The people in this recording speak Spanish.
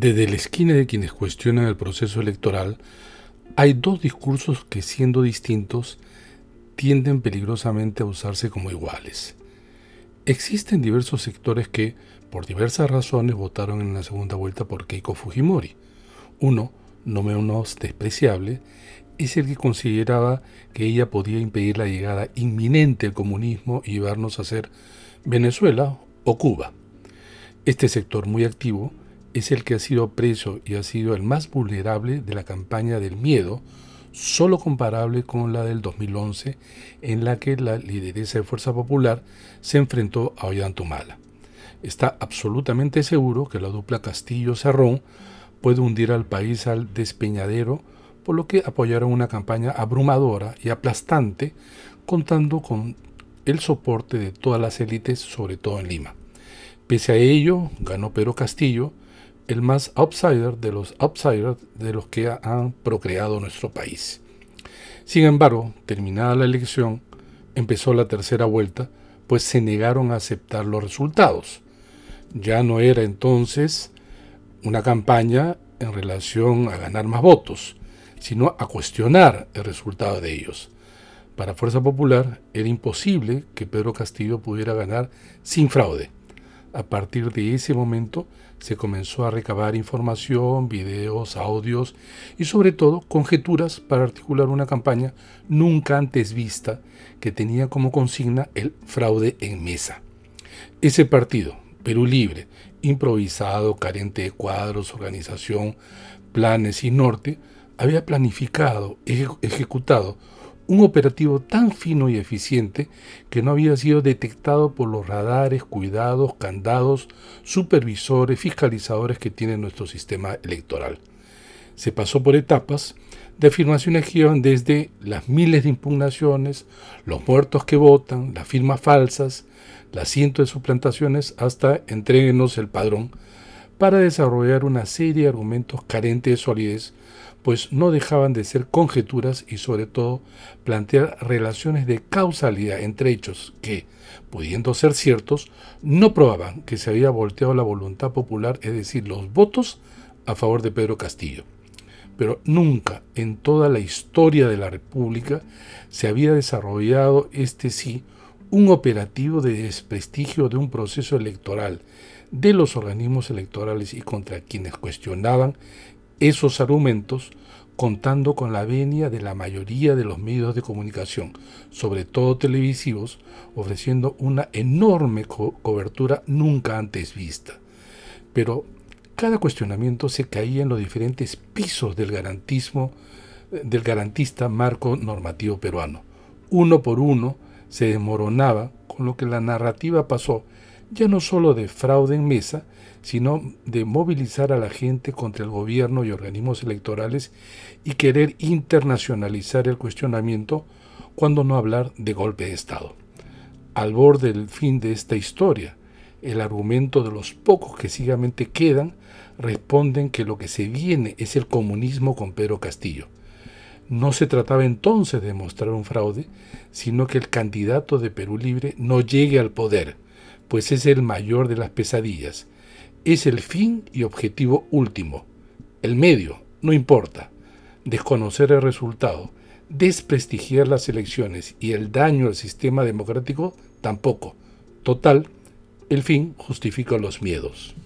Desde la esquina de quienes cuestionan el proceso electoral, hay dos discursos que siendo distintos tienden peligrosamente a usarse como iguales. Existen diversos sectores que, por diversas razones, votaron en la segunda vuelta por Keiko Fujimori. Uno, no menos despreciable, es el que consideraba que ella podía impedir la llegada inminente del comunismo y llevarnos a ser Venezuela o Cuba. Este sector muy activo es el que ha sido preso y ha sido el más vulnerable de la campaña del miedo, solo comparable con la del 2011, en la que la lideresa de Fuerza Popular se enfrentó a Ollantumala. Está absolutamente seguro que la dupla Castillo-Cerrón puede hundir al país al despeñadero, por lo que apoyaron una campaña abrumadora y aplastante, contando con el soporte de todas las élites, sobre todo en Lima. Pese a ello, ganó Pedro Castillo, el más outsider de los outsiders de los que han procreado nuestro país. Sin embargo, terminada la elección, empezó la tercera vuelta, pues se negaron a aceptar los resultados. Ya no era entonces una campaña en relación a ganar más votos, sino a cuestionar el resultado de ellos. Para Fuerza Popular era imposible que Pedro Castillo pudiera ganar sin fraude. A partir de ese momento se comenzó a recabar información, videos, audios y sobre todo conjeturas para articular una campaña nunca antes vista que tenía como consigna el fraude en mesa. Ese partido, Perú Libre, improvisado, carente de cuadros, organización, planes y norte, había planificado, ejecutado un operativo tan fino y eficiente que no había sido detectado por los radares, cuidados, candados, supervisores, fiscalizadores que tiene nuestro sistema electoral. Se pasó por etapas de afirmaciones que iban desde las miles de impugnaciones, los muertos que votan, las firmas falsas, las cientos de suplantaciones, hasta entréguenos el padrón, para desarrollar una serie de argumentos carentes de solidez pues no dejaban de ser conjeturas y sobre todo plantear relaciones de causalidad entre hechos que, pudiendo ser ciertos, no probaban que se había volteado la voluntad popular, es decir, los votos a favor de Pedro Castillo. Pero nunca en toda la historia de la República se había desarrollado este sí un operativo de desprestigio de un proceso electoral de los organismos electorales y contra quienes cuestionaban esos argumentos contando con la venia de la mayoría de los medios de comunicación, sobre todo televisivos, ofreciendo una enorme cobertura nunca antes vista. Pero cada cuestionamiento se caía en los diferentes pisos del garantismo del garantista marco normativo peruano. Uno por uno se desmoronaba, con lo que la narrativa pasó ya no solo de fraude en mesa, sino de movilizar a la gente contra el gobierno y organismos electorales y querer internacionalizar el cuestionamiento, cuando no hablar de golpe de Estado. Al borde del fin de esta historia, el argumento de los pocos que ciegamente quedan responden que lo que se viene es el comunismo con Pedro Castillo. No se trataba entonces de mostrar un fraude, sino que el candidato de Perú Libre no llegue al poder, pues es el mayor de las pesadillas. Es el fin y objetivo último. El medio, no importa. Desconocer el resultado, desprestigiar las elecciones y el daño al sistema democrático tampoco. Total, el fin justifica los miedos.